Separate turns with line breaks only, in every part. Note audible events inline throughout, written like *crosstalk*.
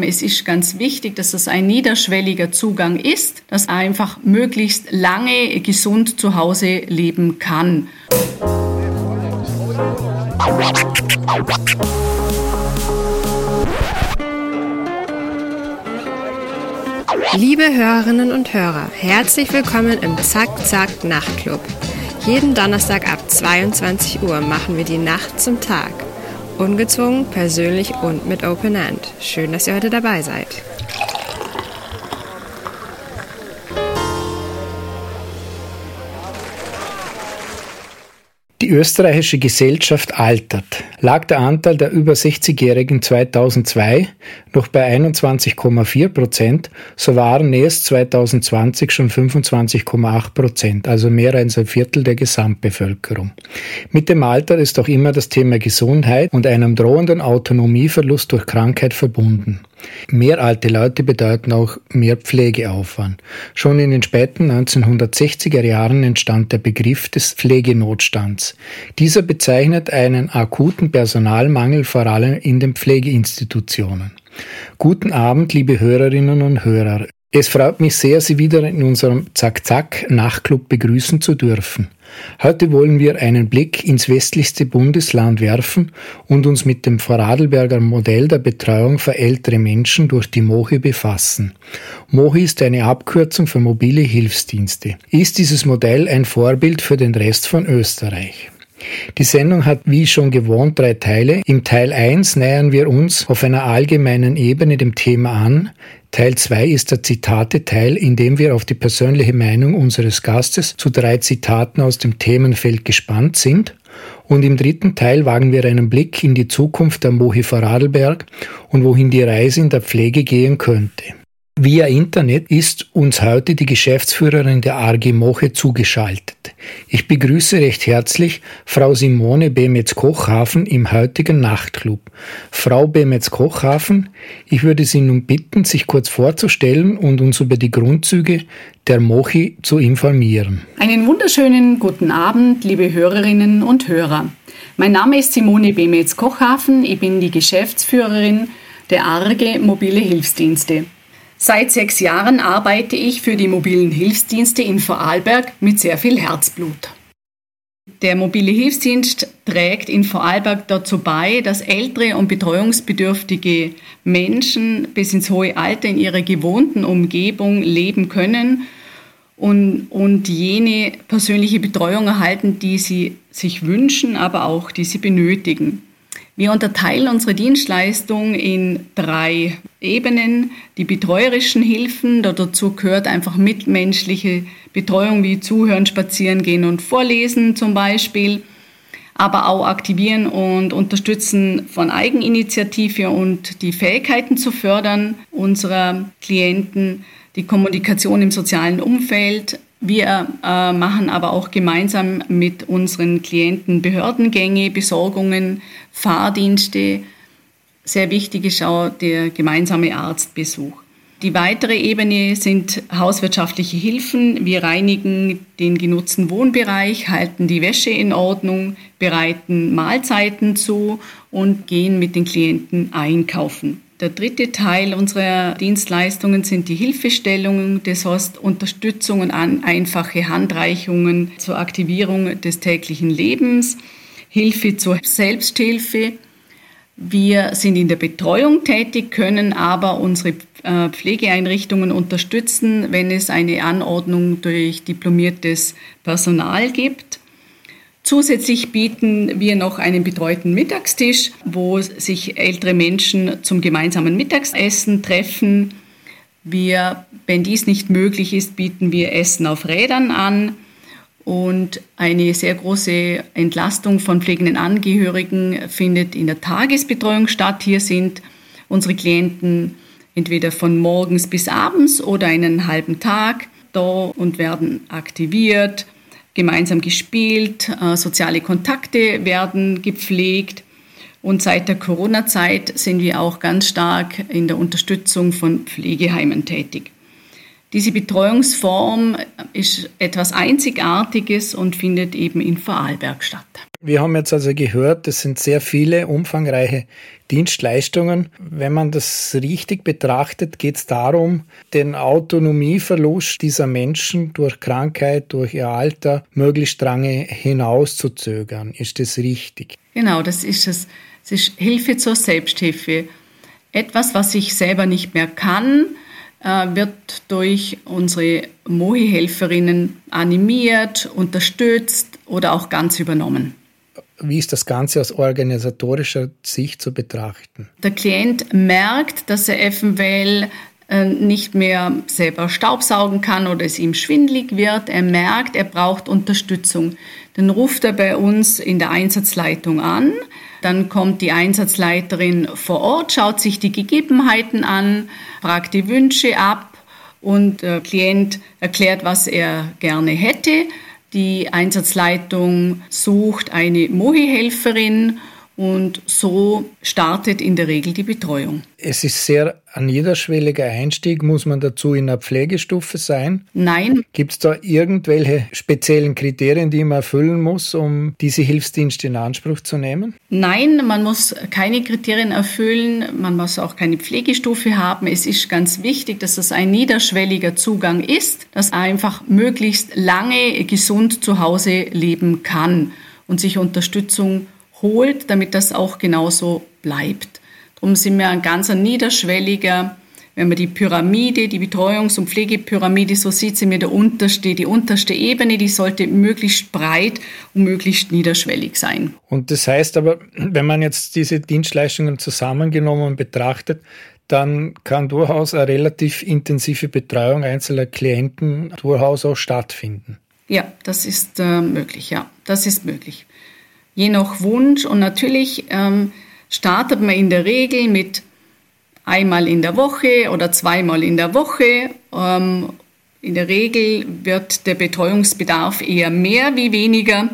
Es ist ganz wichtig, dass es ein niederschwelliger Zugang ist, dass einfach möglichst lange gesund zu Hause leben kann.
Liebe Hörerinnen und Hörer, herzlich willkommen im Zack Zack Nachtclub. Jeden Donnerstag ab 22 Uhr machen wir die Nacht zum Tag. Ungezwungen, persönlich und mit Open End. Schön, dass ihr heute dabei seid.
Die österreichische Gesellschaft altert. Lag der Anteil der über 60-Jährigen 2002 noch bei 21,4 Prozent, so waren es 2020 schon 25,8 Prozent, also mehr als ein Viertel der Gesamtbevölkerung. Mit dem Alter ist auch immer das Thema Gesundheit und einem drohenden Autonomieverlust durch Krankheit verbunden. Mehr alte Leute bedeuten auch mehr Pflegeaufwand. Schon in den späten 1960er Jahren entstand der Begriff des Pflegenotstands. Dieser bezeichnet einen akuten Personalmangel vor allem in den Pflegeinstitutionen. Guten Abend, liebe Hörerinnen und Hörer. Es freut mich sehr, Sie wieder in unserem Zack-Zack-Nachtclub begrüßen zu dürfen. Heute wollen wir einen Blick ins westlichste Bundesland werfen und uns mit dem Vorarlberger Modell der Betreuung für ältere Menschen durch die MOHI befassen. MOHI ist eine Abkürzung für mobile Hilfsdienste. Ist dieses Modell ein Vorbild für den Rest von Österreich? Die Sendung hat wie schon gewohnt drei Teile. Im Teil 1 nähern wir uns auf einer allgemeinen Ebene dem Thema an. Teil 2 ist der Zitate-Teil, in dem wir auf die persönliche Meinung unseres Gastes zu drei Zitaten aus dem Themenfeld gespannt sind. Und im dritten Teil wagen wir einen Blick in die Zukunft der Mohi Vorarlberg und wohin die Reise in der Pflege gehen könnte. Via Internet ist uns heute die Geschäftsführerin der ARG Moche zugeschaltet. Ich begrüße recht herzlich Frau Simone Bemetz-Kochhafen im heutigen Nachtclub. Frau Bemetz-Kochhafen, ich würde Sie nun bitten, sich kurz vorzustellen und uns über die Grundzüge der Mochi zu informieren.
Einen wunderschönen guten Abend, liebe Hörerinnen und Hörer. Mein Name ist Simone Bemetz-Kochhafen. Ich bin die Geschäftsführerin der ARGE Mobile Hilfsdienste. Seit sechs Jahren arbeite ich für die mobilen Hilfsdienste in Vorarlberg mit sehr viel Herzblut. Der mobile Hilfsdienst trägt in Vorarlberg dazu bei, dass ältere und betreuungsbedürftige Menschen bis ins hohe Alter in ihrer gewohnten Umgebung leben können und, und jene persönliche Betreuung erhalten, die sie sich wünschen, aber auch die sie benötigen. Wir unterteilen unsere Dienstleistung in drei Ebenen. Die betreuerischen Hilfen, dazu gehört einfach mitmenschliche Betreuung wie Zuhören, Spazieren gehen und Vorlesen zum Beispiel, aber auch aktivieren und unterstützen von Eigeninitiative und die Fähigkeiten zu fördern unserer Klienten, die Kommunikation im sozialen Umfeld, wir äh, machen aber auch gemeinsam mit unseren Klienten Behördengänge, Besorgungen, Fahrdienste. Sehr wichtig ist auch der gemeinsame Arztbesuch. Die weitere Ebene sind hauswirtschaftliche Hilfen. Wir reinigen den genutzten Wohnbereich, halten die Wäsche in Ordnung, bereiten Mahlzeiten zu und gehen mit den Klienten einkaufen. Der dritte Teil unserer Dienstleistungen sind die Hilfestellungen, das heißt Unterstützung und einfache Handreichungen zur Aktivierung des täglichen Lebens, Hilfe zur Selbsthilfe. Wir sind in der Betreuung tätig, können aber unsere äh, Pflegeeinrichtungen unterstützen, wenn es eine Anordnung durch diplomiertes Personal gibt. Zusätzlich bieten wir noch einen betreuten Mittagstisch, wo sich ältere Menschen zum gemeinsamen Mittagsessen treffen. Wir, wenn dies nicht möglich ist, bieten wir Essen auf Rädern an und eine sehr große Entlastung von pflegenden Angehörigen findet in der Tagesbetreuung statt. Hier sind unsere Klienten entweder von morgens bis abends oder einen halben Tag da und werden aktiviert gemeinsam gespielt, äh, soziale Kontakte werden gepflegt. Und seit der Corona-Zeit sind wir auch ganz stark in der Unterstützung von Pflegeheimen tätig. Diese Betreuungsform ist etwas Einzigartiges und findet eben in Vorarlberg statt.
Wir haben jetzt also gehört, das sind sehr viele umfangreiche Dienstleistungen. Wenn man das richtig betrachtet, geht es darum, den Autonomieverlust dieser Menschen durch Krankheit, durch ihr Alter möglichst lange hinauszuzögern. Ist das richtig?
Genau, das ist es. Es ist Hilfe zur Selbsthilfe. Etwas, was ich selber nicht mehr kann, wird durch unsere Mohi-Helferinnen animiert, unterstützt oder auch ganz übernommen.
Wie ist das Ganze aus organisatorischer Sicht zu betrachten?
Der Klient merkt, dass er eventuell äh, nicht mehr selber Staubsaugen kann oder es ihm schwindlig wird. Er merkt, er braucht Unterstützung. Dann ruft er bei uns in der Einsatzleitung an. Dann kommt die Einsatzleiterin vor Ort, schaut sich die Gegebenheiten an, fragt die Wünsche ab und der Klient erklärt, was er gerne hätte. Die Einsatzleitung sucht eine MOHI-Helferin und so startet in der Regel die Betreuung.
Es ist sehr ein niederschwelliger Einstieg. Muss man dazu in einer Pflegestufe sein?
Nein.
Gibt es da irgendwelche speziellen Kriterien, die man erfüllen muss, um diese Hilfsdienste in Anspruch zu nehmen?
Nein, man muss keine Kriterien erfüllen. Man muss auch keine Pflegestufe haben. Es ist ganz wichtig, dass es ein niederschwelliger Zugang ist, dass einfach möglichst lange gesund zu Hause leben kann und sich Unterstützung holt, damit das auch genauso bleibt. Darum sind wir ein ganz niederschwelliger, wenn man die Pyramide, die Betreuungs- und Pflegepyramide so sieht, sind wir der unterste, die unterste Ebene, die sollte möglichst breit und möglichst niederschwellig sein.
Und das heißt aber, wenn man jetzt diese Dienstleistungen zusammengenommen betrachtet, dann kann durchaus eine relativ intensive Betreuung einzelner Klienten durchaus auch stattfinden.
Ja, das ist äh, möglich, ja, das ist möglich je nach Wunsch. Und natürlich ähm, startet man in der Regel mit einmal in der Woche oder zweimal in der Woche. Ähm, in der Regel wird der Betreuungsbedarf eher mehr wie weniger.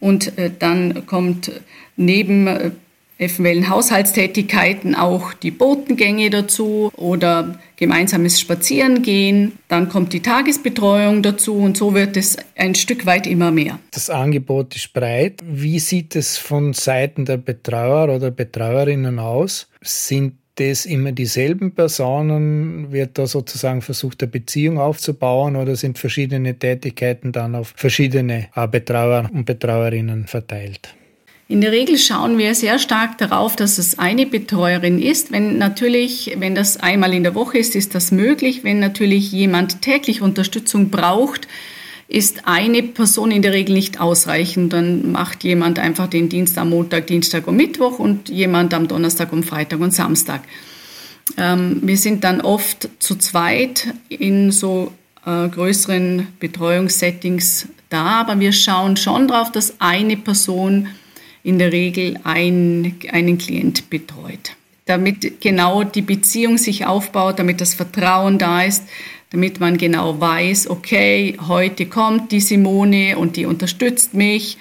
Und äh, dann kommt neben äh, eventuellen Haushaltstätigkeiten auch die Botengänge dazu oder gemeinsames Spazierengehen. Dann kommt die Tagesbetreuung dazu und so wird es ein Stück weit immer mehr.
Das Angebot ist breit. Wie sieht es von Seiten der Betreuer oder Betreuerinnen aus? Sind das immer dieselben Personen? Wird da sozusagen versucht, eine Beziehung aufzubauen oder sind verschiedene Tätigkeiten dann auf verschiedene Betreuer und Betreuerinnen verteilt?
In der Regel schauen wir sehr stark darauf, dass es eine Betreuerin ist. Wenn natürlich, wenn das einmal in der Woche ist, ist das möglich. Wenn natürlich jemand täglich Unterstützung braucht, ist eine Person in der Regel nicht ausreichend. Dann macht jemand einfach den Dienst am Montag, Dienstag und Mittwoch und jemand am Donnerstag und Freitag und Samstag. Ähm, wir sind dann oft zu zweit in so äh, größeren Betreuungssettings da, aber wir schauen schon darauf, dass eine Person in der Regel ein, einen Klient betreut. Damit genau die Beziehung sich aufbaut, damit das Vertrauen da ist, damit man genau weiß, okay, heute kommt die Simone und die unterstützt mich.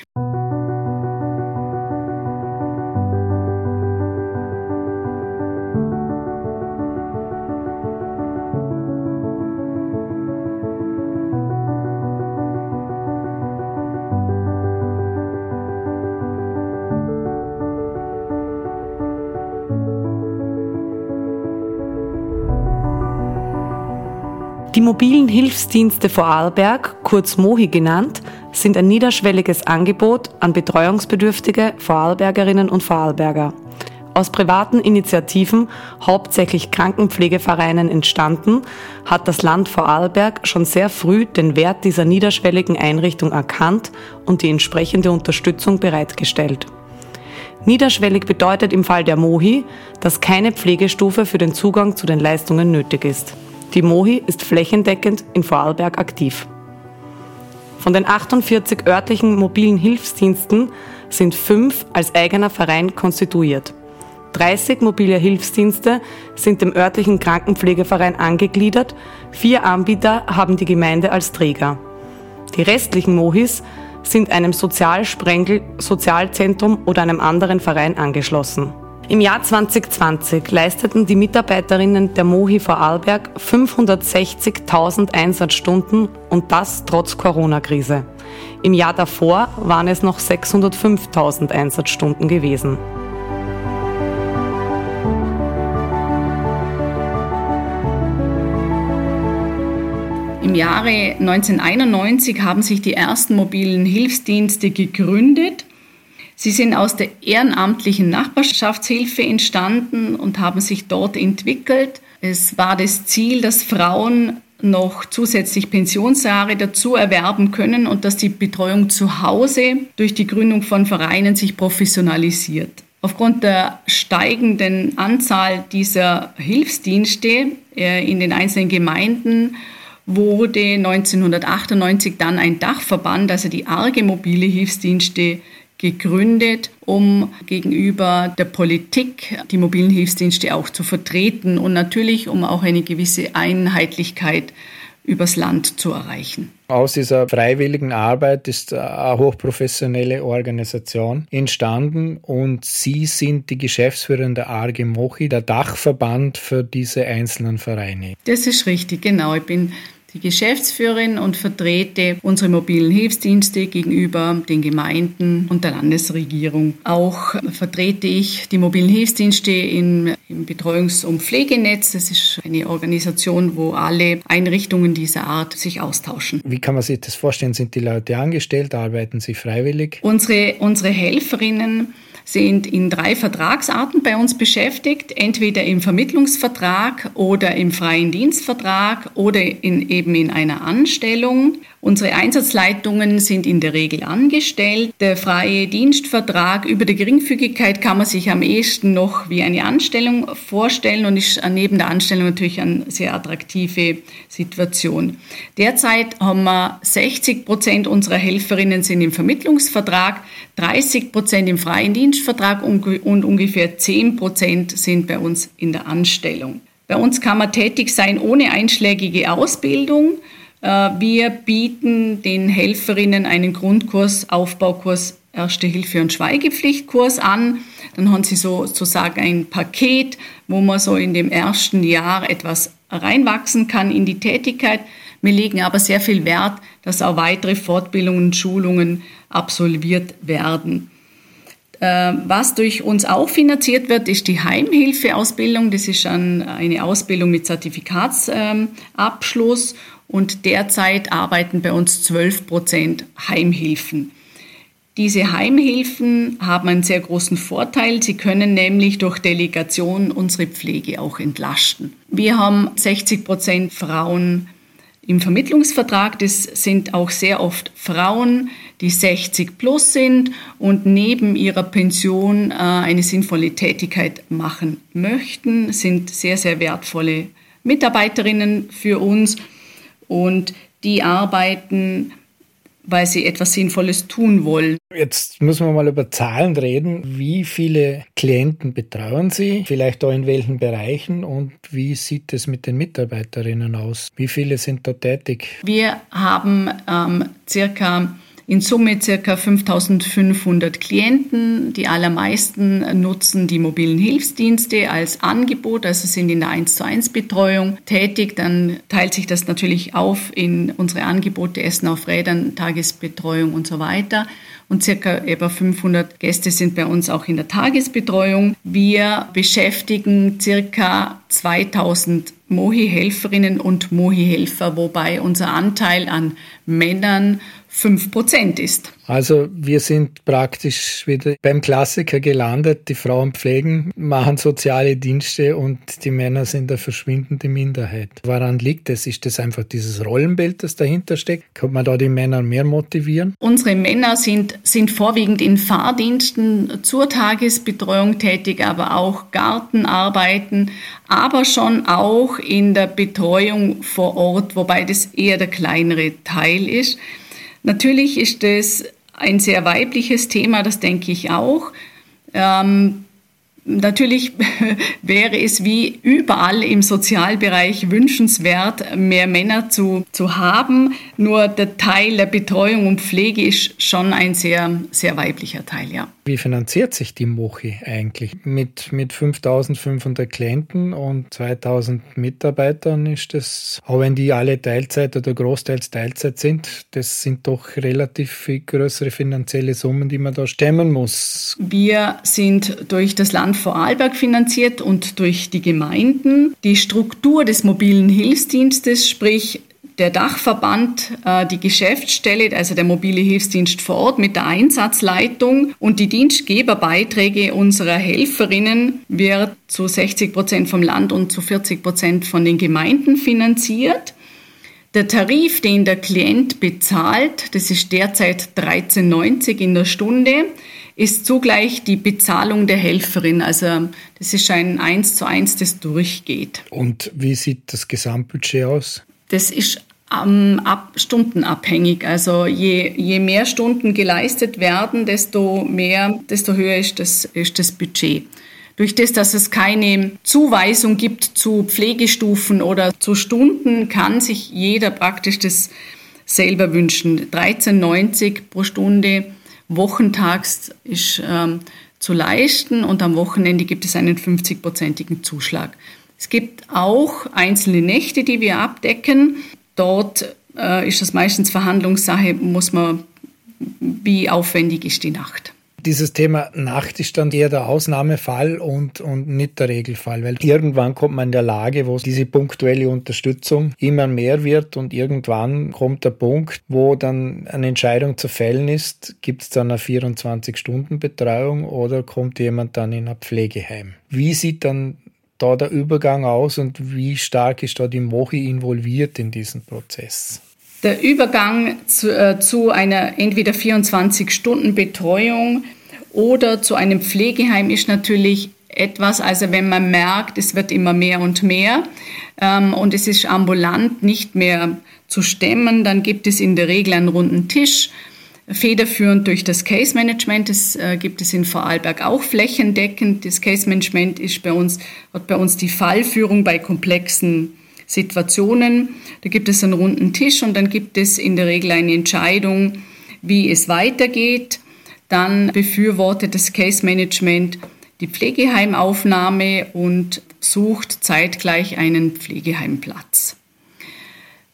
Mobilen Hilfsdienste Vorarlberg, kurz MOHI genannt, sind ein niederschwelliges Angebot an betreuungsbedürftige Vorarlbergerinnen und Vorarlberger. Aus privaten Initiativen, hauptsächlich Krankenpflegevereinen entstanden, hat das Land Vorarlberg schon sehr früh den Wert dieser niederschwelligen Einrichtung erkannt und die entsprechende Unterstützung bereitgestellt. Niederschwellig bedeutet im Fall der MOHI, dass keine Pflegestufe für den Zugang zu den Leistungen nötig ist. Die MOHI ist flächendeckend in Vorarlberg aktiv. Von den 48 örtlichen mobilen Hilfsdiensten sind fünf als eigener Verein konstituiert. 30 mobile Hilfsdienste sind dem örtlichen Krankenpflegeverein angegliedert, vier Anbieter haben die Gemeinde als Träger. Die restlichen Mohis sind einem Sozialsprengel, Sozialzentrum oder einem anderen Verein angeschlossen. Im Jahr 2020 leisteten die Mitarbeiterinnen der Mohi Vorarlberg 560.000 Einsatzstunden und das trotz Corona-Krise. Im Jahr davor waren es noch 605.000 Einsatzstunden gewesen.
Im Jahre 1991 haben sich die ersten mobilen Hilfsdienste gegründet. Sie sind aus der ehrenamtlichen Nachbarschaftshilfe entstanden und haben sich dort entwickelt. Es war das Ziel, dass Frauen noch zusätzlich Pensionsjahre dazu erwerben können und dass die Betreuung zu Hause durch die Gründung von Vereinen sich professionalisiert. Aufgrund der steigenden Anzahl dieser Hilfsdienste äh, in den einzelnen Gemeinden wurde 1998 dann ein Dachverband, also die Arge Mobile Hilfsdienste, gegründet, um gegenüber der Politik die mobilen Hilfsdienste auch zu vertreten und natürlich um auch eine gewisse Einheitlichkeit übers Land zu erreichen.
Aus dieser freiwilligen Arbeit ist eine hochprofessionelle Organisation entstanden und Sie sind die Geschäftsführerin der ARGE Mochi, der Dachverband für diese einzelnen Vereine.
Das ist richtig, genau. Ich bin die Geschäftsführerin und vertrete unsere mobilen Hilfsdienste gegenüber den Gemeinden und der Landesregierung. Auch vertrete ich die mobilen Hilfsdienste im, im Betreuungs- und Pflegenetz. Das ist eine Organisation, wo alle Einrichtungen dieser Art sich austauschen.
Wie kann man sich das vorstellen? Sind die Leute angestellt? Arbeiten sie freiwillig?
Unsere, unsere Helferinnen sind in drei Vertragsarten bei uns beschäftigt, entweder im Vermittlungsvertrag oder im freien Dienstvertrag oder in, eben in einer Anstellung. Unsere Einsatzleitungen sind in der Regel angestellt. Der freie Dienstvertrag über die Geringfügigkeit kann man sich am ehesten noch wie eine Anstellung vorstellen und ist neben der Anstellung natürlich eine sehr attraktive Situation. Derzeit haben wir 60 Prozent unserer Helferinnen sind im Vermittlungsvertrag, 30 Prozent im freien Dienstvertrag und ungefähr 10 Prozent sind bei uns in der Anstellung. Bei uns kann man tätig sein ohne einschlägige Ausbildung. Äh, wir bieten den Helferinnen einen Grundkurs, Aufbaukurs, Erste Hilfe und Schweigepflichtkurs an. Dann haben sie sozusagen ein Paket, wo man so in dem ersten Jahr etwas reinwachsen kann in die Tätigkeit. Wir legen aber sehr viel Wert, dass auch weitere Fortbildungen und Schulungen absolviert werden. Äh, was durch uns auch finanziert wird, ist die Heimhilfeausbildung. Das ist eine Ausbildung mit Zertifikatsabschluss und derzeit arbeiten bei uns 12 Prozent Heimhilfen. Diese Heimhilfen haben einen sehr großen Vorteil. Sie können nämlich durch Delegation unsere Pflege auch entlasten. Wir haben 60 Prozent Frauen im Vermittlungsvertrag. Das sind auch sehr oft Frauen, die 60 plus sind und neben ihrer Pension äh, eine sinnvolle Tätigkeit machen möchten, sind sehr, sehr wertvolle Mitarbeiterinnen für uns und die arbeiten, weil sie etwas Sinnvolles tun wollen.
Jetzt müssen wir mal über Zahlen reden. Wie viele Klienten betreuen Sie? Vielleicht auch in welchen Bereichen? Und wie sieht es mit den Mitarbeiterinnen aus? Wie viele sind dort tätig?
Wir haben ähm, circa in Summe circa 5500 Klienten. Die allermeisten nutzen die mobilen Hilfsdienste als Angebot, also sind in der 1 zu 1 Betreuung tätig. Dann teilt sich das natürlich auf in unsere Angebote Essen auf Rädern, Tagesbetreuung und so weiter und circa etwa 500 Gäste sind bei uns auch in der Tagesbetreuung. Wir beschäftigen circa 2000 Mohi-Helferinnen und Mohi-Helfer, wobei unser Anteil an Männern 5% ist.
Also wir sind praktisch wieder beim Klassiker gelandet. Die Frauen pflegen, machen soziale Dienste und die Männer sind eine verschwindende Minderheit. Woran liegt es? Ist das einfach dieses Rollenbild, das dahinter steckt? Kann man da die Männer mehr motivieren?
Unsere Männer sind, sind vorwiegend in Fahrdiensten zur Tagesbetreuung tätig, aber auch Gartenarbeiten, aber schon auch in der Betreuung vor Ort, wobei das eher der kleinere Teil ist. Natürlich ist es ein sehr weibliches Thema, das denke ich auch. Ähm, natürlich *laughs* wäre es wie überall im Sozialbereich wünschenswert, mehr Männer zu, zu haben. Nur der Teil der Betreuung und Pflege ist schon ein sehr, sehr weiblicher Teil, ja.
Wie finanziert sich die Mochi eigentlich? Mit, mit 5500 Klienten und 2000 Mitarbeitern ist das, auch wenn die alle Teilzeit oder großteils Teilzeit sind, das sind doch relativ viel größere finanzielle Summen, die man da stemmen muss.
Wir sind durch das Land Vorarlberg finanziert und durch die Gemeinden. Die Struktur des mobilen Hilfsdienstes, sprich der Dachverband, äh, die Geschäftsstelle, also der mobile Hilfsdienst vor Ort mit der Einsatzleitung und die Dienstgeberbeiträge unserer Helferinnen wird zu 60 Prozent vom Land und zu 40 Prozent von den Gemeinden finanziert. Der Tarif, den der Klient bezahlt, das ist derzeit 13,90 in der Stunde, ist zugleich die Bezahlung der Helferin. Also das ist ein Eins zu eins, das durchgeht.
Und wie sieht das Gesamtbudget aus?
Das ist ähm, ab, stundenabhängig. Also je, je mehr Stunden geleistet werden, desto mehr, desto höher ist das, ist das Budget. Durch das, dass es keine Zuweisung gibt zu Pflegestufen oder zu Stunden, kann sich jeder praktisch das selber wünschen. 13,90 pro Stunde wochentags ist ähm, zu leisten und am Wochenende gibt es einen 50-prozentigen Zuschlag. Es gibt auch einzelne Nächte, die wir abdecken. Dort äh, ist das meistens Verhandlungssache, muss man, wie aufwendig ist die Nacht.
Dieses Thema Nacht ist dann eher der Ausnahmefall und, und nicht der Regelfall, weil irgendwann kommt man in der Lage, wo diese punktuelle Unterstützung immer mehr wird und irgendwann kommt der Punkt, wo dann eine Entscheidung zu fällen ist, gibt es dann eine 24-Stunden-Betreuung oder kommt jemand dann in ein Pflegeheim. Wie sieht dann da der Übergang aus und wie stark ist da die Mochi involviert in diesen Prozess?
Der Übergang zu, äh, zu einer entweder 24-Stunden-Betreuung oder zu einem Pflegeheim ist natürlich etwas, also wenn man merkt, es wird immer mehr und mehr ähm, und es ist ambulant nicht mehr zu stemmen, dann gibt es in der Regel einen runden Tisch federführend durch das Case Management. Das äh, gibt es in Vorarlberg auch flächendeckend. Das Case Management ist bei uns, hat bei uns die Fallführung bei komplexen Situationen. Da gibt es einen runden Tisch und dann gibt es in der Regel eine Entscheidung, wie es weitergeht. Dann befürwortet das Case Management die Pflegeheimaufnahme und sucht zeitgleich einen Pflegeheimplatz.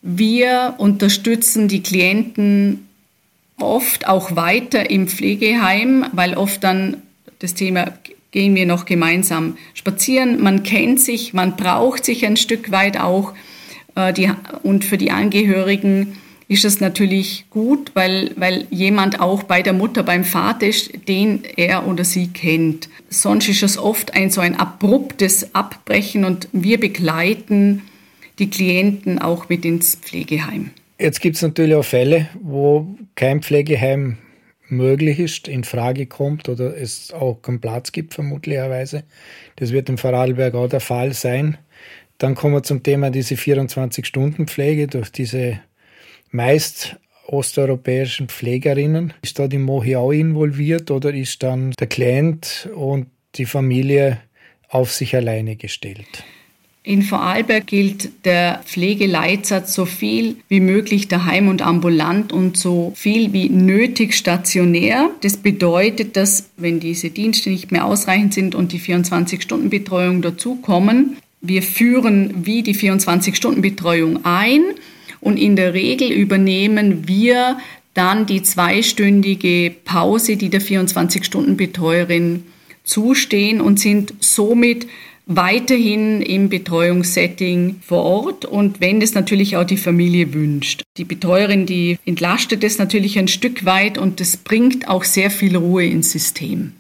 Wir unterstützen die Klienten oft auch weiter im Pflegeheim, weil oft dann das Thema gehen wir noch gemeinsam spazieren. Man kennt sich, man braucht sich ein Stück weit auch. Äh, die, und für die Angehörigen ist es natürlich gut, weil, weil jemand auch bei der Mutter, beim Vater ist, den er oder sie kennt. Sonst ist es oft ein so ein abruptes Abbrechen und wir begleiten die Klienten auch mit ins Pflegeheim.
Jetzt gibt es natürlich auch Fälle, wo kein Pflegeheim möglich ist, in Frage kommt oder es auch keinen Platz gibt, vermutlicherweise. Das wird im Vorarlberg auch der Fall sein. Dann kommen wir zum Thema diese 24-Stunden-Pflege durch diese meist osteuropäischen Pflegerinnen. Ist da die Mohi auch involviert oder ist dann der Klient und die Familie auf sich alleine gestellt?
In Vorarlberg gilt der Pflegeleitsatz so viel wie möglich daheim und ambulant und so viel wie nötig stationär. Das bedeutet, dass wenn diese Dienste nicht mehr ausreichend sind und die 24-Stunden-Betreuung dazukommen, wir führen wie die 24-Stunden-Betreuung ein und in der Regel übernehmen wir dann die zweistündige Pause, die der 24-Stunden-Betreuerin zustehen und sind somit weiterhin im Betreuungssetting vor Ort und wenn es natürlich auch die Familie wünscht. Die Betreuerin, die entlastet es natürlich ein Stück weit und das bringt auch sehr viel Ruhe ins System.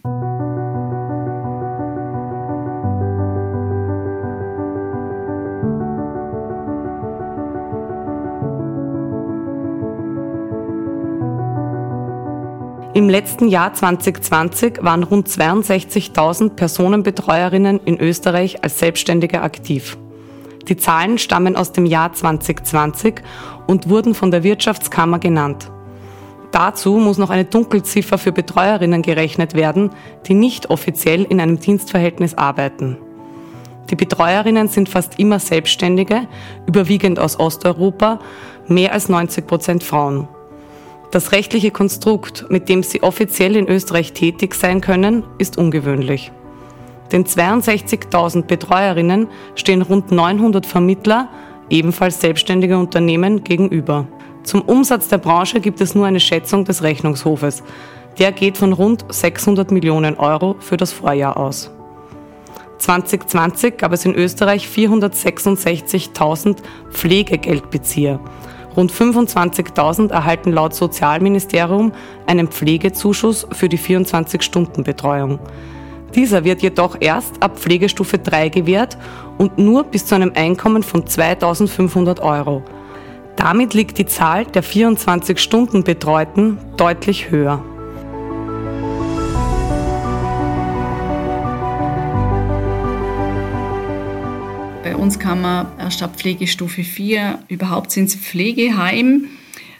Im letzten Jahr 2020 waren rund 62.000 Personenbetreuerinnen in Österreich als Selbstständige aktiv. Die Zahlen stammen aus dem Jahr 2020 und wurden von der Wirtschaftskammer genannt. Dazu muss noch eine Dunkelziffer für Betreuerinnen gerechnet werden, die nicht offiziell in einem Dienstverhältnis arbeiten. Die Betreuerinnen sind fast immer Selbstständige, überwiegend aus Osteuropa, mehr als 90 Prozent Frauen. Das rechtliche Konstrukt, mit dem sie offiziell in Österreich tätig sein können, ist ungewöhnlich. Den 62.000 Betreuerinnen stehen rund 900 Vermittler, ebenfalls selbstständige Unternehmen, gegenüber. Zum Umsatz der Branche gibt es nur eine Schätzung des Rechnungshofes. Der geht von rund 600 Millionen Euro für das Vorjahr aus. 2020 gab es in Österreich 466.000 Pflegegeldbezieher. Rund 25.000 erhalten laut Sozialministerium einen Pflegezuschuss für die 24-Stunden-Betreuung. Dieser wird jedoch erst ab Pflegestufe 3 gewährt und nur bis zu einem Einkommen von 2.500 Euro. Damit liegt die Zahl der 24-Stunden-Betreuten deutlich höher.
Bei uns kann man erst ab Pflegestufe 4 überhaupt ins Pflegeheim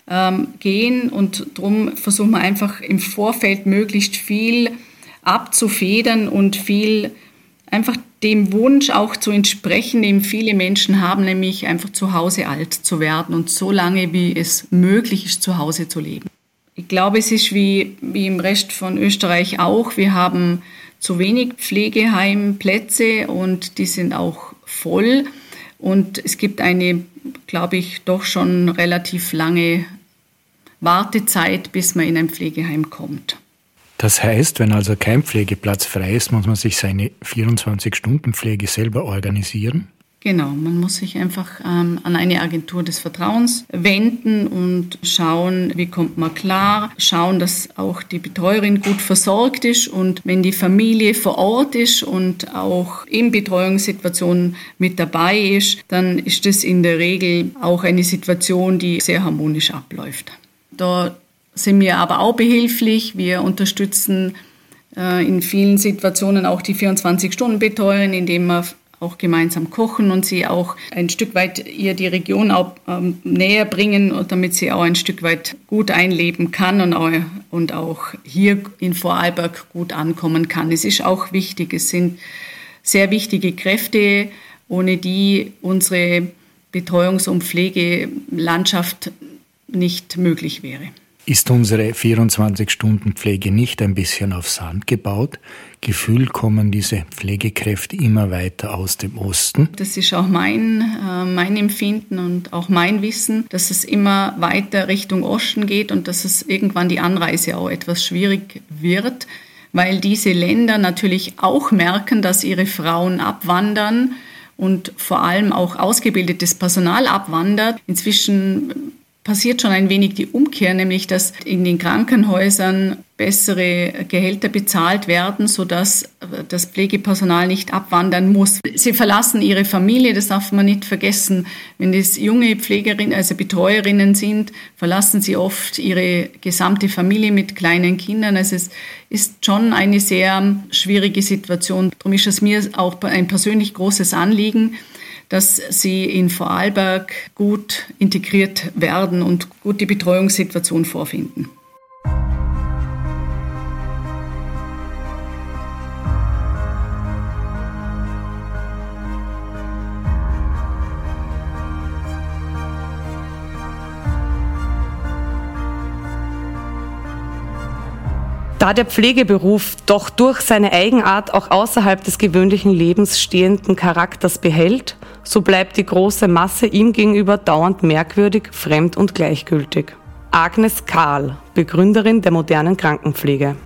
ähm, gehen und darum versuchen wir einfach im Vorfeld möglichst viel abzufedern und viel einfach dem Wunsch auch zu entsprechen, den viele Menschen haben, nämlich einfach zu Hause alt zu werden und so lange wie es möglich ist, zu Hause zu leben. Ich glaube, es ist wie, wie im Rest von Österreich auch. Wir haben zu wenig Pflegeheimplätze und die sind auch voll. Und es gibt eine, glaube ich, doch schon relativ lange Wartezeit, bis man in ein Pflegeheim kommt.
Das heißt, wenn also kein Pflegeplatz frei ist, muss man sich seine 24-Stunden-Pflege selber organisieren?
Genau, man muss sich einfach ähm, an eine Agentur des Vertrauens wenden und schauen, wie kommt man klar, schauen, dass auch die Betreuerin gut versorgt ist und wenn die Familie vor Ort ist und auch in Betreuungssituationen mit dabei ist, dann ist das in der Regel auch eine Situation, die sehr harmonisch abläuft. Da sind wir aber auch behilflich. Wir unterstützen äh, in vielen Situationen auch die 24-Stunden-Betreuerin, indem wir auch gemeinsam kochen und sie auch ein Stück weit ihr die Region auch ähm, näher bringen, damit sie auch ein Stück weit gut einleben kann und auch, und auch hier in Vorarlberg gut ankommen kann. Es ist auch wichtig, es sind sehr wichtige Kräfte, ohne die unsere Betreuungs- und Pflegelandschaft nicht möglich wäre.
Ist unsere 24-Stunden-Pflege nicht ein bisschen auf Sand gebaut? Gefühlt kommen diese Pflegekräfte immer weiter aus dem Osten.
Das ist auch mein, äh, mein Empfinden und auch mein Wissen, dass es immer weiter Richtung Osten geht und dass es irgendwann die Anreise auch etwas schwierig wird, weil diese Länder natürlich auch merken, dass ihre Frauen abwandern und vor allem auch ausgebildetes Personal abwandert. Inzwischen passiert schon ein wenig die Umkehr, nämlich dass in den Krankenhäusern bessere Gehälter bezahlt werden, sodass das Pflegepersonal nicht abwandern muss. Sie verlassen ihre Familie, das darf man nicht vergessen. Wenn es junge Pflegerinnen, also Betreuerinnen sind, verlassen sie oft ihre gesamte Familie mit kleinen Kindern. Also es ist schon eine sehr schwierige Situation. Darum ist es mir auch ein persönlich großes Anliegen, dass sie in Vorarlberg gut integriert werden und gut die Betreuungssituation vorfinden.
Da der Pflegeberuf doch durch seine Eigenart auch außerhalb des gewöhnlichen Lebens stehenden Charakters behält, so bleibt die große Masse ihm gegenüber dauernd merkwürdig, fremd und gleichgültig. Agnes Kahl, Begründerin der modernen Krankenpflege.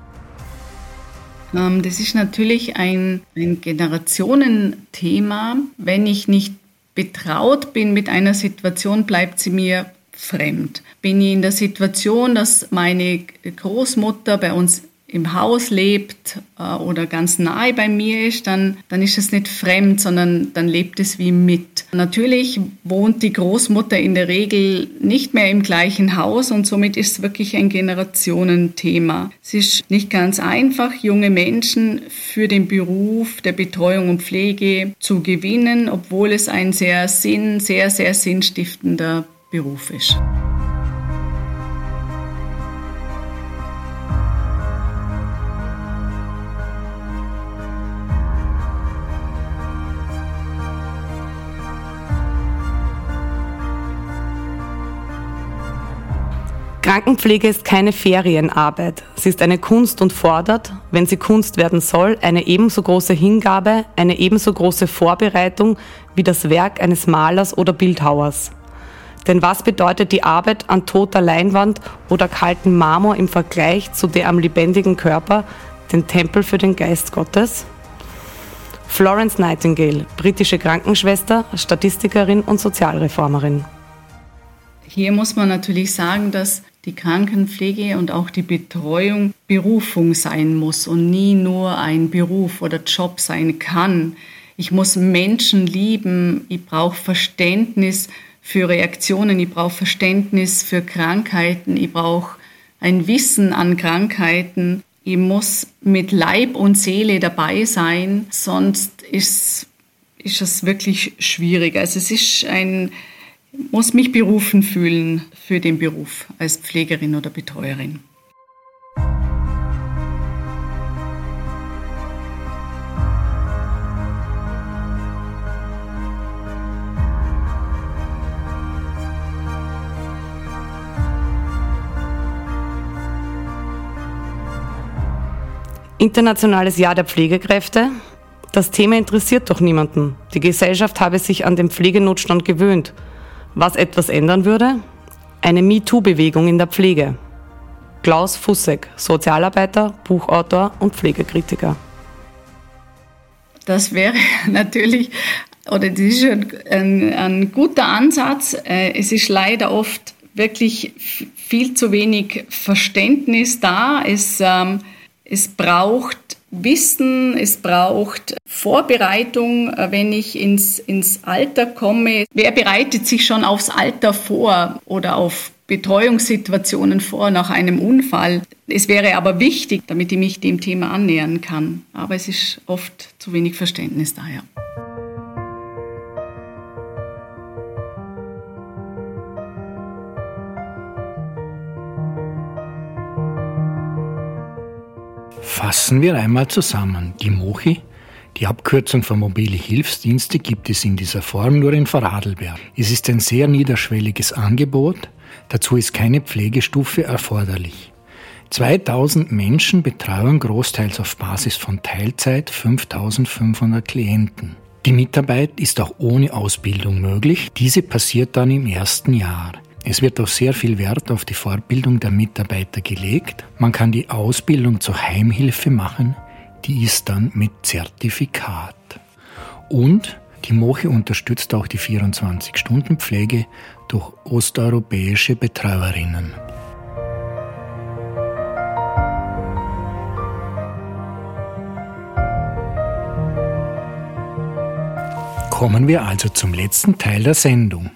Ähm, das ist natürlich ein, ein Generationenthema. Wenn ich nicht betraut bin mit einer Situation, bleibt sie mir fremd. Bin ich in der Situation, dass meine Großmutter bei uns im Haus lebt äh, oder ganz nahe bei mir ist, dann, dann ist es nicht fremd, sondern dann lebt es wie mit. Natürlich wohnt die Großmutter in der Regel nicht mehr im gleichen Haus und somit ist es wirklich ein Generationenthema. Es ist nicht ganz einfach, junge Menschen für den Beruf der Betreuung und Pflege zu gewinnen, obwohl es ein sehr sinn, sehr, sehr sinnstiftender Beruf ist.
Krankenpflege ist keine Ferienarbeit. Sie ist eine Kunst und fordert, wenn sie Kunst werden soll, eine ebenso große Hingabe, eine ebenso große Vorbereitung wie das Werk eines Malers oder Bildhauers. Denn was bedeutet die Arbeit an toter Leinwand oder kaltem Marmor im Vergleich zu der am lebendigen Körper, den Tempel für den Geist Gottes? Florence Nightingale, britische Krankenschwester, Statistikerin und Sozialreformerin.
Hier muss man natürlich sagen, dass die Krankenpflege und auch die Betreuung Berufung sein muss und nie nur ein Beruf oder Job sein kann. Ich muss Menschen lieben, ich brauche Verständnis für Reaktionen, ich brauche Verständnis für Krankheiten, ich brauche ein Wissen an Krankheiten, ich muss mit Leib und Seele dabei sein, sonst ist, ist es wirklich schwierig. Also es ist ein muss mich berufen fühlen für den Beruf als Pflegerin oder Betreuerin.
Internationales Jahr der Pflegekräfte. Das Thema interessiert doch niemanden. Die Gesellschaft habe sich an den Pflegenotstand gewöhnt. Was etwas ändern würde? Eine MeToo-Bewegung in der Pflege. Klaus Fussek, Sozialarbeiter, Buchautor und Pflegekritiker.
Das wäre *laughs* natürlich, oder das ist ein, ein guter Ansatz. Äh, es ist leider oft wirklich viel zu wenig Verständnis da. Es, ähm, es braucht Wissen, es braucht Vorbereitung, äh, wenn ich ins, ins Alter komme. Wer bereitet sich schon aufs Alter vor oder auf Betreuungssituationen vor nach einem Unfall? Es wäre aber wichtig, damit ich mich dem Thema annähern kann. Aber es ist oft zu wenig Verständnis daher.
Fassen wir einmal zusammen. Die MOCHI, die Abkürzung für mobile Hilfsdienste, gibt es in dieser Form nur in Vorarlberg. Es ist ein sehr niederschwelliges Angebot. Dazu ist keine Pflegestufe erforderlich. 2000 Menschen betreuen großteils auf Basis von Teilzeit 5500 Klienten. Die Mitarbeit ist auch ohne Ausbildung möglich. Diese passiert dann im ersten Jahr. Es wird auch sehr viel Wert auf die Fortbildung der Mitarbeiter gelegt. Man kann die Ausbildung zur Heimhilfe machen, die ist dann mit Zertifikat. Und die Moche unterstützt auch die 24-Stunden-Pflege durch osteuropäische Betreuerinnen. Kommen wir also zum letzten Teil der Sendung.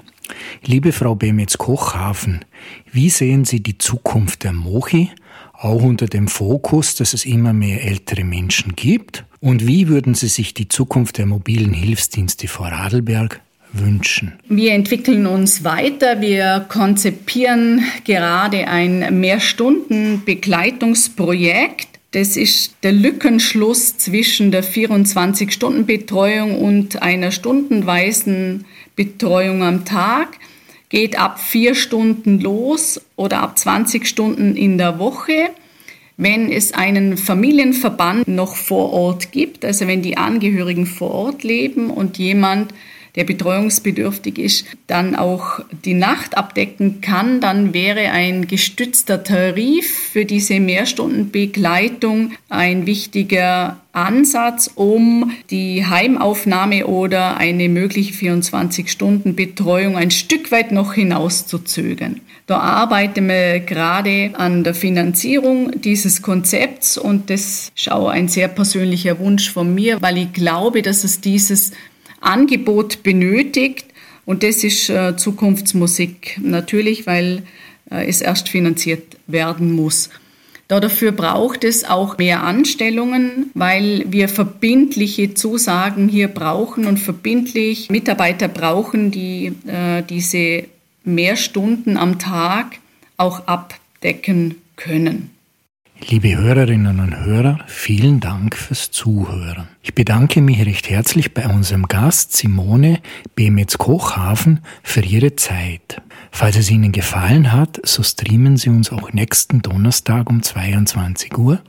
Liebe Frau Bemetz-Kochhafen, wie sehen Sie die Zukunft der Mochi, auch unter dem Fokus, dass es immer mehr ältere Menschen gibt? Und wie würden Sie sich die Zukunft der mobilen Hilfsdienste vor Radlberg wünschen?
Wir entwickeln uns weiter. Wir konzipieren gerade ein Mehrstunden-Begleitungsprojekt. Das ist der Lückenschluss zwischen der 24-Stunden-Betreuung und einer stundenweisen Betreuung am Tag geht ab vier Stunden los oder ab 20 Stunden in der Woche. Wenn es einen Familienverband noch vor Ort gibt, also wenn die Angehörigen vor Ort leben und jemand der betreuungsbedürftig ist, dann auch die Nacht abdecken kann, dann wäre ein gestützter Tarif für diese Mehrstundenbegleitung ein wichtiger Ansatz, um die Heimaufnahme oder eine mögliche 24-Stunden-Betreuung ein Stück weit noch hinauszuzögern. Da arbeiten wir gerade an der Finanzierung dieses Konzepts und das ist auch ein sehr persönlicher Wunsch von mir, weil ich glaube, dass es dieses Angebot benötigt. Und das ist äh, Zukunftsmusik natürlich, weil äh, es erst finanziert werden muss. Dafür braucht es auch mehr Anstellungen, weil wir verbindliche Zusagen hier brauchen und verbindlich Mitarbeiter brauchen, die äh, diese mehr Stunden am Tag auch abdecken können.
Liebe Hörerinnen und Hörer, vielen Dank fürs Zuhören. Ich bedanke mich recht herzlich bei unserem Gast Simone Bemetz-Kochhafen für ihre Zeit. Falls es Ihnen gefallen hat, so streamen Sie uns auch nächsten Donnerstag um 22 Uhr,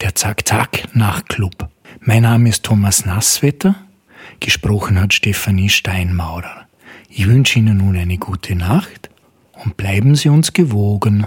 der Zack-Zack Nachtclub. Mein Name ist Thomas Nasswetter, gesprochen hat Stefanie Steinmaurer. Ich wünsche Ihnen nun eine gute Nacht und bleiben Sie uns gewogen.